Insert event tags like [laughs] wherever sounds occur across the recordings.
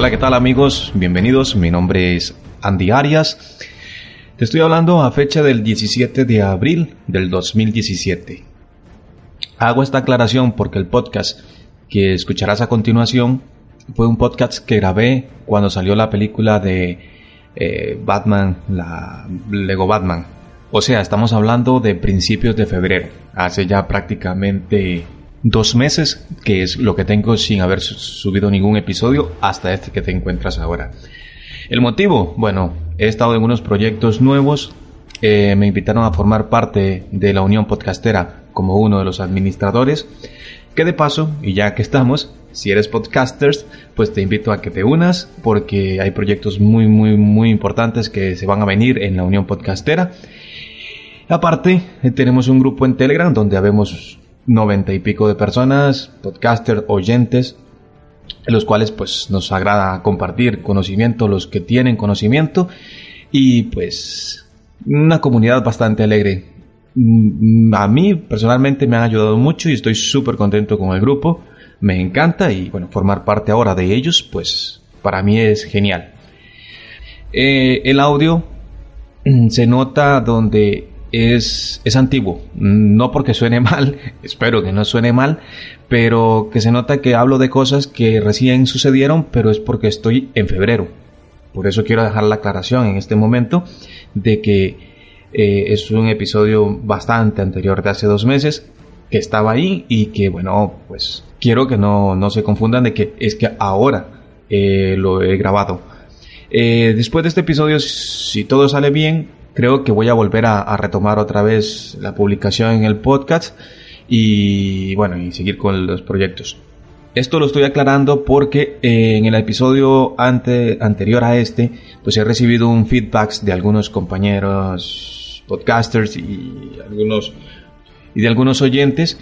Hola, ¿qué tal amigos? Bienvenidos, mi nombre es Andy Arias. Te estoy hablando a fecha del 17 de abril del 2017. Hago esta aclaración porque el podcast que escucharás a continuación fue un podcast que grabé cuando salió la película de eh, Batman, la Lego Batman. O sea, estamos hablando de principios de febrero, hace ya prácticamente dos meses, que es lo que tengo sin haber subido ningún episodio hasta este que te encuentras ahora. El motivo, bueno, he estado en unos proyectos nuevos, eh, me invitaron a formar parte de la Unión Podcastera como uno de los administradores, que de paso, y ya que estamos, si eres podcasters, pues te invito a que te unas porque hay proyectos muy, muy, muy importantes que se van a venir en la Unión Podcastera. Aparte, eh, tenemos un grupo en Telegram donde habemos noventa y pico de personas, podcasters, oyentes, en los cuales pues nos agrada compartir conocimiento, los que tienen conocimiento y pues una comunidad bastante alegre. Mm, a mí personalmente me han ayudado mucho y estoy súper contento con el grupo, me encanta y bueno, formar parte ahora de ellos pues para mí es genial. Eh, el audio mm, se nota donde es, es antiguo. No porque suene [laughs] mal, espero que no suene mal, pero que se nota que hablo de cosas que recién sucedieron, pero es porque estoy en febrero. Por eso quiero dejar la aclaración en este momento de que eh, es un episodio bastante anterior de hace dos meses que estaba ahí y que bueno, pues quiero que no, no se confundan de que es que ahora eh, lo he grabado. Eh, después de este episodio, si todo sale bien, creo que voy a volver a, retomar otra vez la publicación en el podcast y bueno, y seguir con los proyectos. Esto lo estoy aclarando porque eh, en el episodio ante, anterior a este, pues he recibido un feedback de algunos compañeros podcasters y algunos y de algunos oyentes.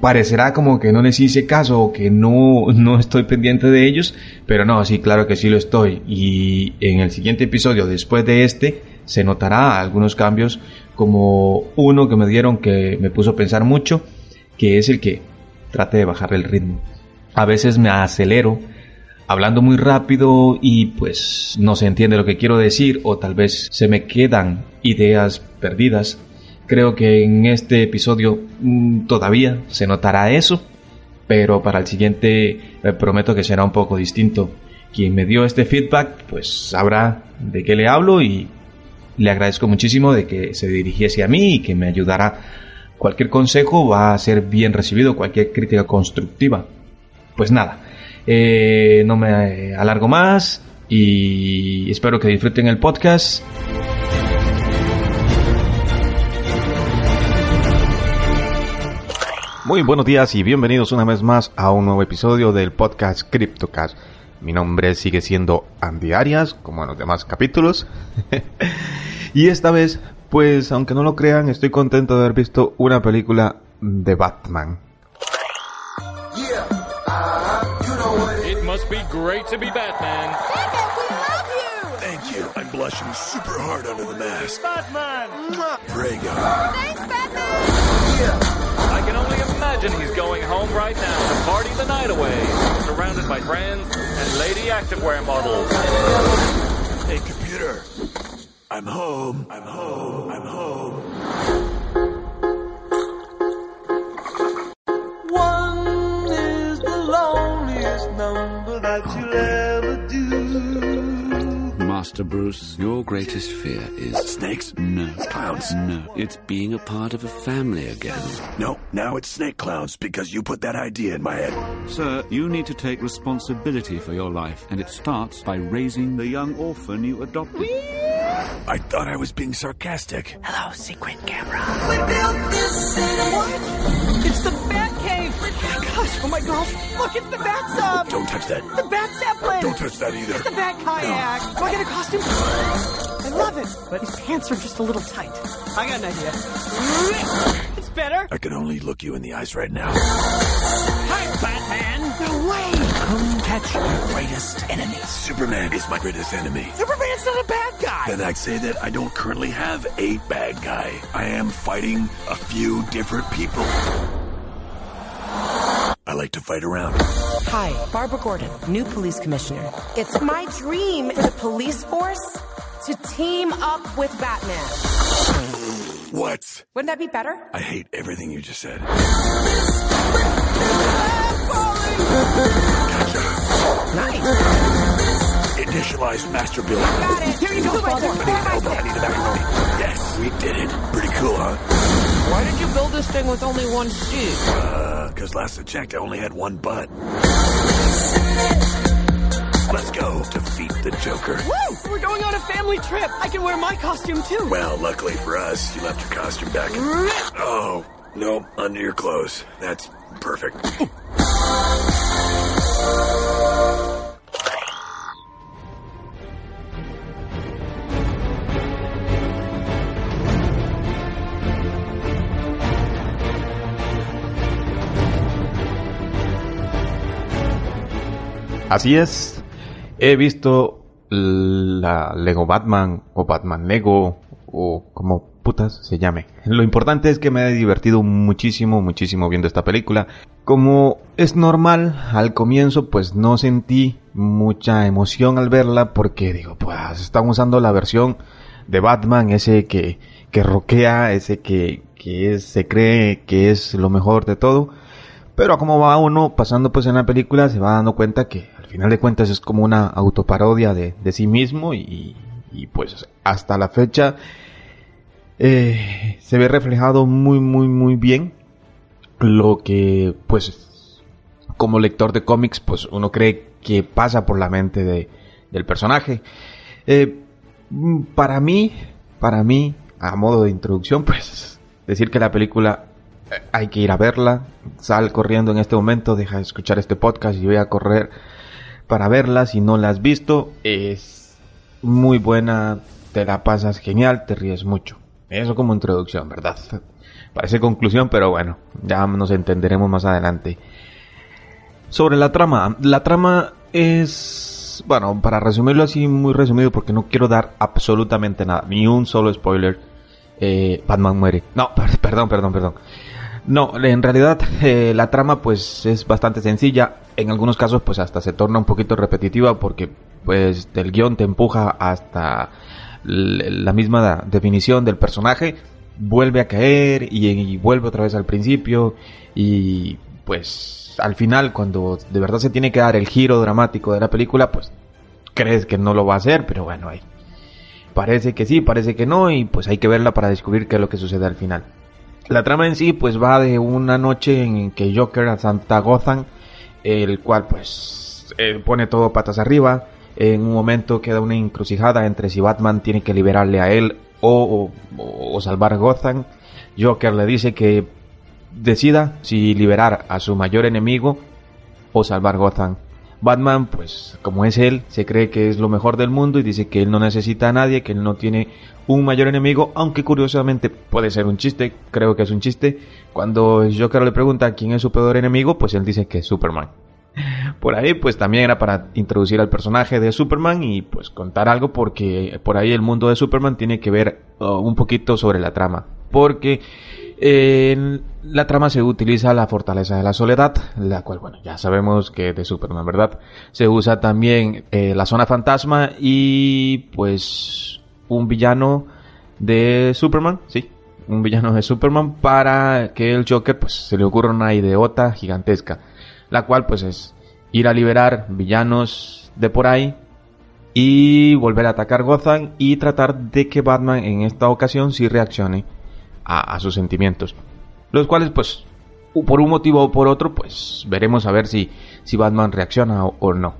Parecerá como que no les hice caso o que no, [laughs] no estoy pendiente de ellos, pero no, sí, claro que sí lo estoy. Y en el siguiente episodio, después de este, se notará algunos cambios como uno que me dieron que me puso a pensar mucho, que es el que trate de bajar el ritmo. A veces me acelero hablando muy rápido y pues no se entiende lo que quiero decir o tal vez se me quedan ideas perdidas. Creo que en este episodio mm, todavía se notará eso, pero para el siguiente eh, prometo que será un poco distinto. Quien me dio este feedback pues sabrá de qué le hablo y le agradezco muchísimo de que se dirigiese a mí y que me ayudara. Cualquier consejo va a ser bien recibido, cualquier crítica constructiva. Pues nada, eh, no me alargo más y espero que disfruten el podcast. Muy buenos días y bienvenidos una vez más a un nuevo episodio del podcast CryptoCast. Mi nombre sigue siendo Andy Arias, como en los demás capítulos. [laughs] y esta vez, pues aunque no lo crean, estoy contento de haber visto una película de Batman. It must be great to be Batman. Thank you. I'm blushing super hard under the mask. Batman! Prego. Thanks, Batman! I can only imagine he's going home right now to party the night away, surrounded by friends and lady activewear models. Hey, computer. I'm home. I'm home. I'm home. Master Bruce, your greatest fear is... Snakes? No. Clowns? No. It's being a part of a family again. No, now it's snake clowns because you put that idea in my head. Sir, you need to take responsibility for your life, and it starts by raising the young orphan you adopted. I thought I was being sarcastic. Hello, secret camera. We built this city. What? It's the Batcave. Oh my gosh. Look, it's the Bat Sub. Don't touch that. The Bat Zeppelin. Don't touch that either. It's the Bat Kayak. No. Do I get a costume? I love it, but his pants are just a little tight. I got an idea. It's better. I can only look you in the eyes right now. Hi, Batman. No way. Come catch your greatest enemy. Superman is my greatest enemy. Superman's not a bad guy. Then I'd say that I don't currently have a bad guy. I am fighting a few different people. I like to fight around. Hi, Barbara Gordon, new police commissioner. It's my dream for the police force to team up with Batman. What? Wouldn't that be better? I hate everything you just said. Nice. Initialize master building. Got it. Here you go, father. I need an elbow. I a macaroni. Yes, we did it. Pretty cool, huh? Why did you build this thing with only one seat? Uh, cause last I checked, I only had one butt. Let's go defeat the Joker. Woo! We're going on a family trip. I can wear my costume too. Well, luckily for us, you left your costume back in... Oh, no, under your clothes. That's perfect. [laughs] Así es, he visto la Lego Batman o Batman Lego o como putas se llame. Lo importante es que me he divertido muchísimo, muchísimo viendo esta película. Como es normal, al comienzo pues no sentí mucha emoción al verla porque digo, pues están usando la versión de Batman, ese que, que roquea, ese que, que se cree que es lo mejor de todo. Pero como va uno pasando pues en la película se va dando cuenta que al final de cuentas es como una autoparodia de, de sí mismo y, y pues hasta la fecha eh, se ve reflejado muy muy muy bien lo que pues como lector de cómics pues uno cree que pasa por la mente de, del personaje. Eh, para mí, para mí, a modo de introducción, [laughs] pues decir que la película hay que ir a verla. Sal corriendo en este momento, deja de escuchar este podcast y voy a correr para verla. Si no la has visto, es muy buena, te la pasas genial, te ríes mucho. Eso como introducción, ¿verdad? Parece conclusión, pero bueno, ya nos entenderemos más adelante. Sobre la trama, la trama es, bueno, para resumirlo así muy resumido porque no quiero dar absolutamente nada, ni un solo spoiler. Eh, Batman muere. No, perdón, perdón, perdón. No, en realidad eh, la trama pues es bastante sencilla. En algunos casos pues hasta se torna un poquito repetitiva porque pues el guion te empuja hasta la misma definición del personaje. Vuelve a caer y, y vuelve otra vez al principio y pues al final cuando de verdad se tiene que dar el giro dramático de la película pues crees que no lo va a hacer pero bueno ahí parece que sí parece que no y pues hay que verla para descubrir qué es lo que sucede al final la trama en sí pues va de una noche en que Joker a Santa Gotham, el cual pues eh, pone todo patas arriba. En un momento queda una encrucijada entre si Batman tiene que liberarle a él o, salvar Gotham. Joker le dice que decida si liberar a su mayor enemigo o salvar Gotham. Batman, pues como es él, se cree que es lo mejor del mundo y dice que él no necesita a nadie, que él no tiene un mayor enemigo, aunque curiosamente puede ser un chiste, creo que es un chiste. Cuando Joker le pregunta quién es su peor enemigo, pues él dice que es Superman. Por ahí, pues también era para introducir al personaje de Superman y pues contar algo porque por ahí el mundo de Superman tiene que ver uh, un poquito sobre la trama. Porque en la trama se utiliza la fortaleza de la soledad, la cual, bueno, ya sabemos que de Superman, ¿verdad? Se usa también eh, la zona fantasma y pues un villano de Superman, sí, un villano de Superman para que el Joker pues se le ocurra una ideota gigantesca, la cual pues es ir a liberar villanos de por ahí y volver a atacar Gotham y tratar de que Batman en esta ocasión sí reaccione a, sus sentimientos. Los cuales, pues, por un motivo o por otro, pues veremos a ver si, si Batman reacciona o, o, no.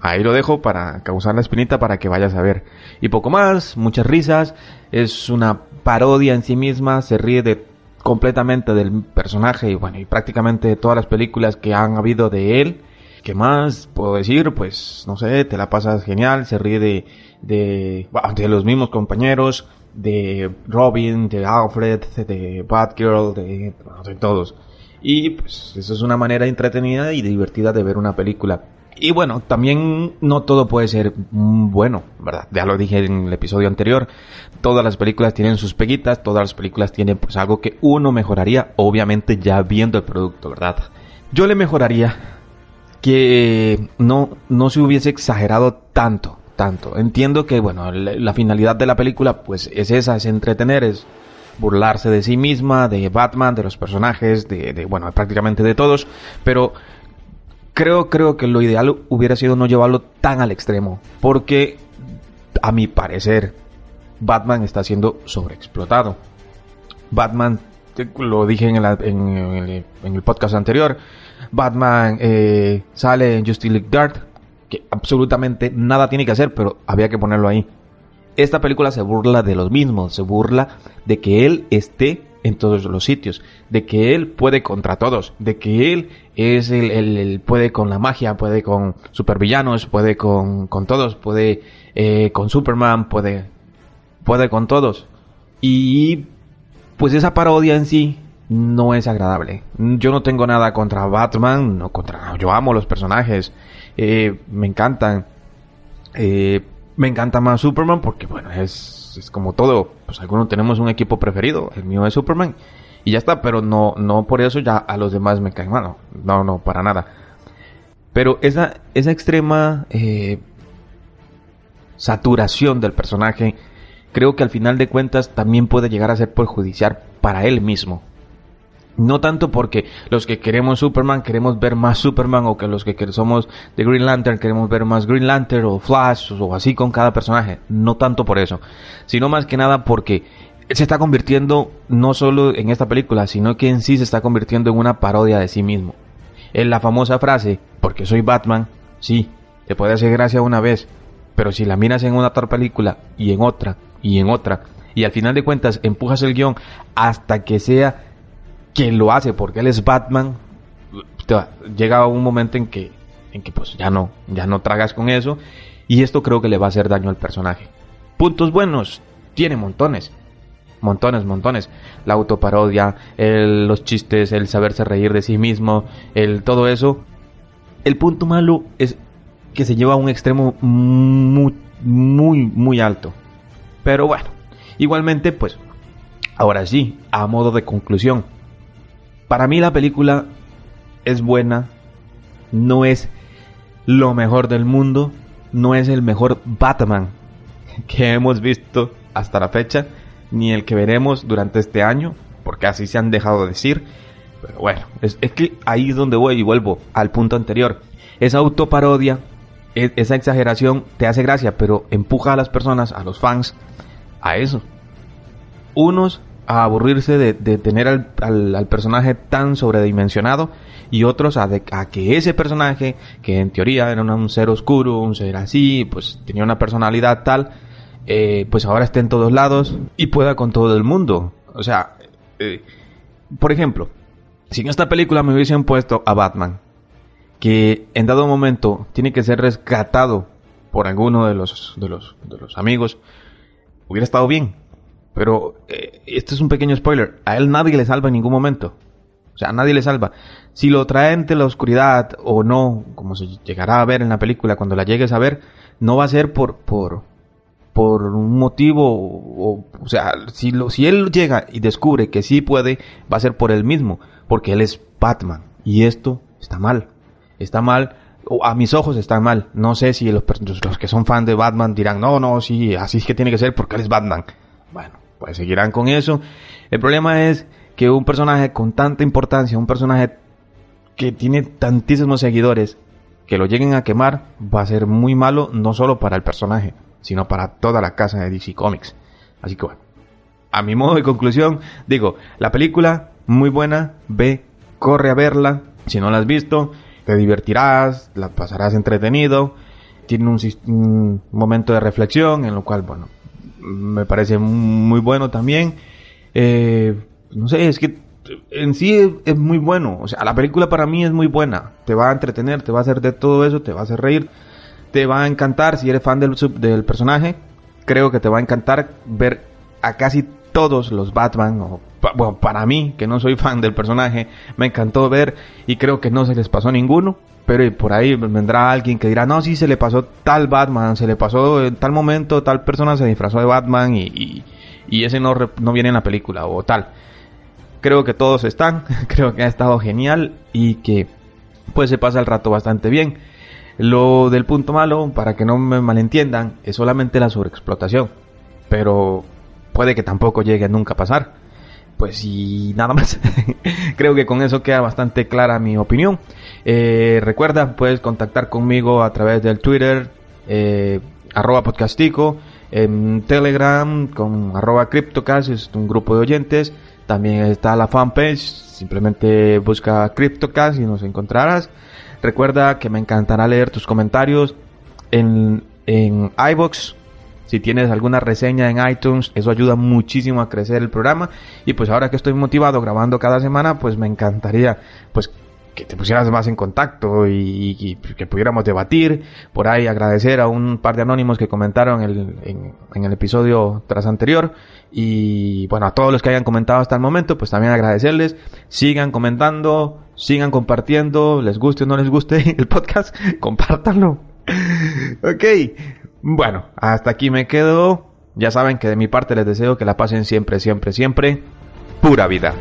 Ahí lo dejo para causar la espinita para que vayas a ver. Y poco más, muchas risas. Es una parodia en sí misma, se ríe de completamente del personaje y bueno, y prácticamente de todas las películas que han habido de él. ¿Qué más puedo decir? Pues no sé, te la pasas genial, se ríe de, de, de los mismos compañeros, de Robin, de Alfred, de Batgirl, de, todos. Y pues eso es una manera entretenida y divertida de ver una película. Y bueno, también no todo puede ser bueno, ¿verdad? Ya lo dije en el episodio anterior. Todas las películas tienen sus peguitas, todas las películas tienen pues algo que uno mejoraría, obviamente ya viendo el producto, ¿verdad? Yo le mejoraría que no, no se hubiese exagerado tanto, tanto. Entiendo que, bueno, la, finalidad de la película, pues es esa, es entretener, es burlarse de sí misma, de Batman, de los personajes, de, bueno, prácticamente de todos, pero creo, creo que lo ideal hubiera sido no llevarlo tan al extremo, porque a mi parecer Batman está siendo sobreexplotado. Batman, lo dije en, la, el, en el, podcast anterior, Batman eh, sale en Justice League Dark, que absolutamente nada tiene que hacer, pero había que ponerlo ahí esta película se burla de los mismos, se burla de que él esté en todos los sitios, de que él puede contra todos, de que él es el, el, puede con la magia, puede con supervillanos, puede con, con todos, puede eh, con Superman, puede, puede con todos. Y pues esa parodia en sí no es agradable. Yo no tengo nada contra Batman, no contra, yo amo los personajes, eh, me encantan. Eh, me encanta más Superman porque, bueno, es, es como todo. Pues algunos tenemos un equipo preferido. El mío es Superman. Y ya está, pero no, no por eso ya a los demás me caen mal. No, no, para nada. Pero esa, esa extrema eh, saturación del personaje, creo que al final de cuentas también puede llegar a ser perjudicial para él mismo. No tanto porque los que queremos Superman queremos ver más Superman o que los que somos de Green Lantern queremos ver más Green Lantern o Flash o así con cada personaje. No tanto por eso, sino más que nada porque se está convirtiendo no solo en esta película, sino que en sí se está convirtiendo en una parodia de sí mismo. En la famosa frase, porque soy Batman, sí, te puede hacer gracia una vez, pero si la miras en una otra película y en otra y en otra, y al final de cuentas empujas el guion hasta que sea que lo hace porque él es Batman, llega un momento en que, en que pues ya no, ya no tragas con eso y esto creo que le va a hacer daño al personaje. Puntos buenos, tiene montones, montones, montones. La autoparodia, el, los chistes, el saberse reír de sí mismo, el todo eso. El punto malo es que se lleva a un extremo muy, muy, muy alto. Pero bueno, igualmente, pues, ahora sí, a modo de conclusión, para mí la película es buena, no es lo mejor del mundo, no es el mejor Batman [laughs] que hemos visto hasta la fecha, ni el que veremos durante este año, porque así se han dejado de decir. Pero bueno, es, es que ahí es donde voy y vuelvo al punto anterior. Esa autoparodia, e, esa exageración te hace gracia, pero empuja a las personas, a los fans, a eso. Unos a aburrirse de, tener al, personaje tan sobredimensionado y otros a, de, que ese personaje, que en teoría era un ser oscuro, un ser así, pues tenía una personalidad tal, eh, pues ahora esté en todos lados y pueda con todo el mundo. O sea, eh, por ejemplo, si en esta película me hubiesen puesto a Batman, que en dado momento tiene que ser rescatado por alguno de los, de los, de los amigos, hubiera estado bien pero eh, esto es un pequeño spoiler. A él nadie le salva en ningún momento. O sea, nadie le salva. Si lo traen de la oscuridad o no, como se llegará a ver en la película cuando la llegues a ver, no va a ser por por por un motivo o, o sea, si lo si él llega y descubre que sí puede, va a ser por él mismo, porque él es Batman y esto está mal. Está mal o a mis ojos está mal. No sé si los, los que son fan de Batman dirán, "No, no, sí, así es que tiene que ser porque él es Batman." Bueno, pues seguirán con eso. El problema es que un personaje con tanta importancia, un personaje que tiene tantísimos seguidores, que lo lleguen a quemar, va a ser muy malo no solo para el personaje, sino para toda la casa de DC Comics. Así que bueno, a mi modo de conclusión, digo, la película, muy buena, ve, corre a verla, si no la has visto, te divertirás, la pasarás entretenido, tiene un, un momento de reflexión en lo cual, bueno, me parece muy bueno también. Eh, no sé, es que en sí es, es, muy bueno. O sea, la película para mí es muy buena. Te va a entretener, te va a hacer de todo eso, te va a hacer reír, te va a encantar si eres fan del, del personaje. Creo que te va a encantar ver a casi todos los Batman, bueno, para mí, que no soy fan del personaje, me encantó ver y creo que no se les pasó ninguno pero por ahí vendrá alguien que dirá, no, sí, se le pasó tal Batman, se le pasó en tal momento, tal persona se disfrazó de Batman y, y, y ese no, no viene en la película o tal. Creo que todos están, [laughs] creo que ha estado genial y que pues se pasa el rato bastante bien. Lo del punto malo, para que no me malentiendan, es solamente la sobreexplotación. Pero puede que tampoco llegue nunca a pasar. Pues y nada más. [laughs] Creo que con eso queda bastante clara mi opinión. Eh, recuerda, puedes contactar conmigo a través del Twitter, eh, arroba podcastico, en Telegram con arroba CryptoCast, es un grupo de oyentes. También está la fanpage, simplemente busca CryptoCast y nos encontrarás. Recuerda que me encantará leer tus comentarios en, en iBox. Si tienes alguna reseña en iTunes, eso ayuda muchísimo a crecer el programa. Y pues ahora que estoy motivado grabando cada semana, pues me encantaría pues que te pusieras más en contacto y, que pudiéramos debatir. Por ahí agradecer a un par de anónimos que comentaron en, el episodio tras anterior. Y bueno, a todos los que hayan comentado hasta el momento, pues también agradecerles. Sigan comentando, sigan compartiendo, les guste o no les guste [laughs] el podcast, compártanlo. ok, bueno, hasta aquí me quedo. Ya saben que de mi parte les deseo que la pasen siempre, siempre, siempre. Pura vida.